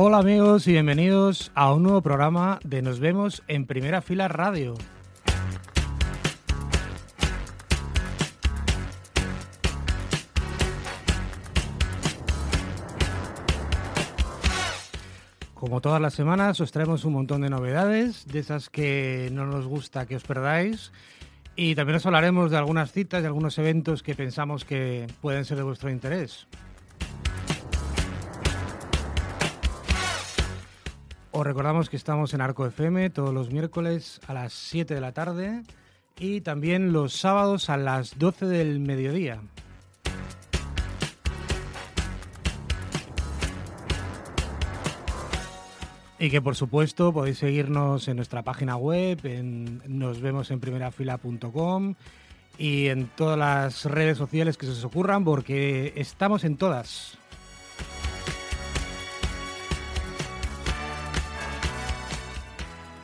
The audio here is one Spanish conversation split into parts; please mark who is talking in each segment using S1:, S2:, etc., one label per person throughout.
S1: Hola amigos y bienvenidos a un nuevo programa de Nos vemos en Primera Fila Radio. Como todas las semanas os traemos un montón de novedades, de esas que no nos gusta que os perdáis. Y también os hablaremos de algunas citas, de algunos eventos que pensamos que pueden ser de vuestro interés. Os recordamos que estamos en Arco FM todos los miércoles a las 7 de la tarde y también los sábados a las 12 del mediodía. Y que por supuesto podéis seguirnos en nuestra página web, en nos vemos en primerafila.com y en todas las redes sociales que se os ocurran, porque estamos en todas.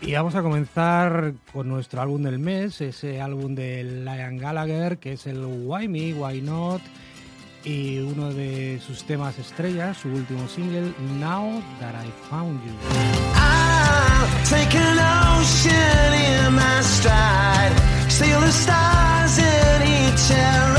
S1: Y vamos a comenzar con nuestro álbum del mes, ese álbum de Liam Gallagher, que es el Why Me, Why Not, y uno de sus temas estrellas, su último single, Now That I Found You. I'll take an ocean in my stride, steal the stars in each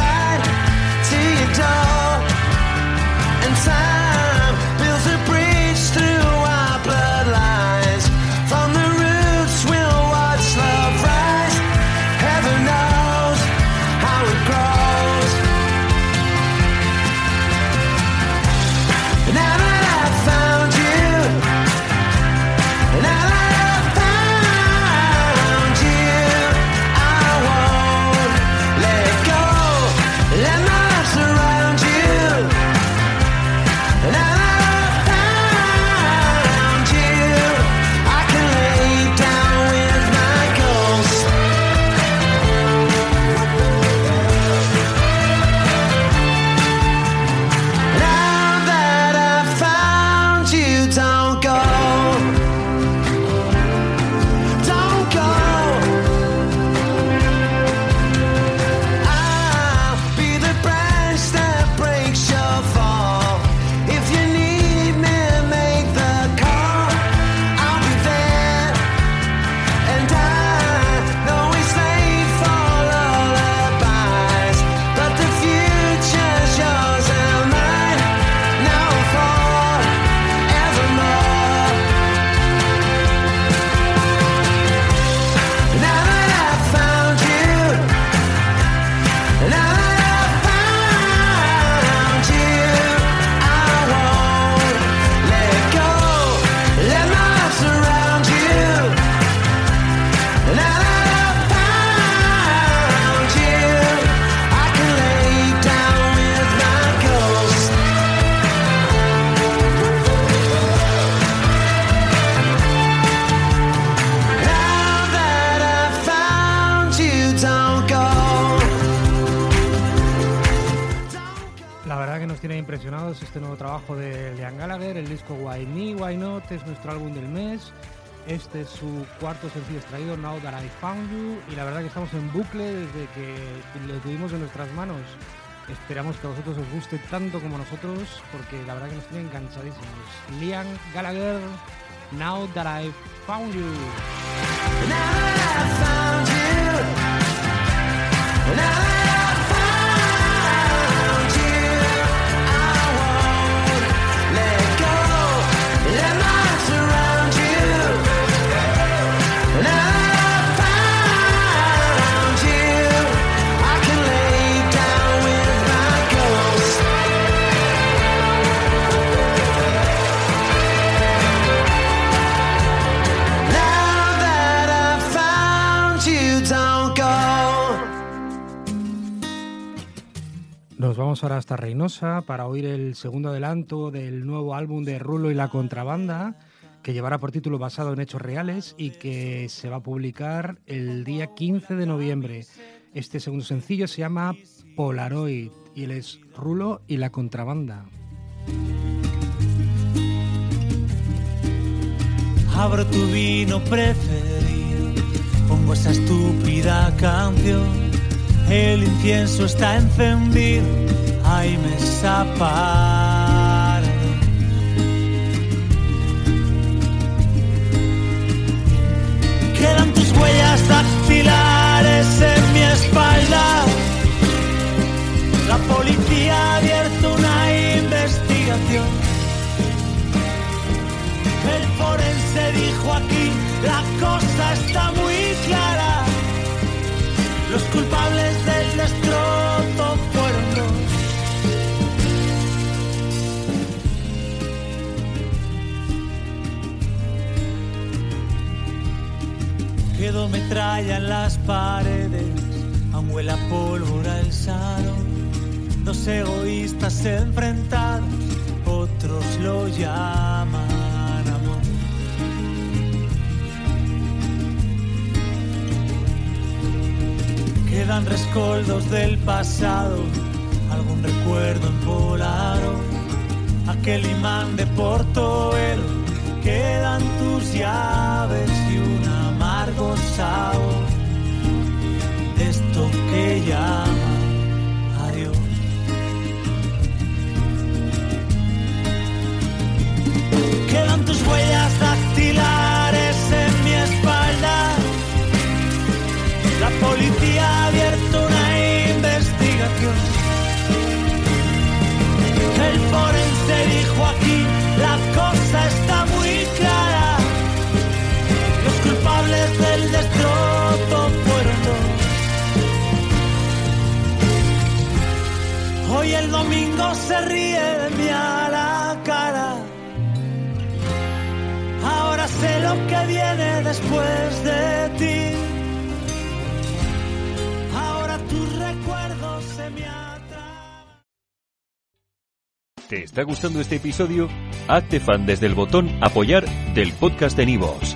S1: nos tiene impresionados este nuevo trabajo de Liam Gallagher, el disco Why Me, Why Not, es nuestro álbum del mes. Este es su cuarto sencillo extraído, Now That I Found You, y la verdad que estamos en bucle desde que lo tuvimos en nuestras manos. Esperamos que a vosotros os guste tanto como nosotros, porque la verdad que nos tienen enganchadísimos. Liam Gallagher, Now That I Found You. Now that I found you, now vamos ahora hasta Reynosa para oír el segundo adelanto del nuevo álbum de Rulo y la Contrabanda, que llevará por título basado en hechos reales y que se va a publicar el día 15 de noviembre. Este segundo sencillo se llama Polaroid y él es Rulo y la Contrabanda.
S2: Abro tu vino preferido, pongo esa estúpida canción El incienso está encendido, Quedan tus huellas dactilares en mi espalda. La policía ha abierto una investigación. Las paredes, aún huele pólvora el salón. Dos egoístas enfrentados, otros lo llaman amor. Quedan rescoldos del pasado, algún recuerdo en Polaro, aquel imán de Portobelo, quedan tus llaves y un amargo sabor del destrozo dos. Hoy el domingo se ríe de mí a la cara. Ahora sé lo que viene después de ti. Ahora tus recuerdos se me atrapan.
S3: ¿Te está gustando este episodio? Hazte fan desde el botón Apoyar del podcast de Nivos.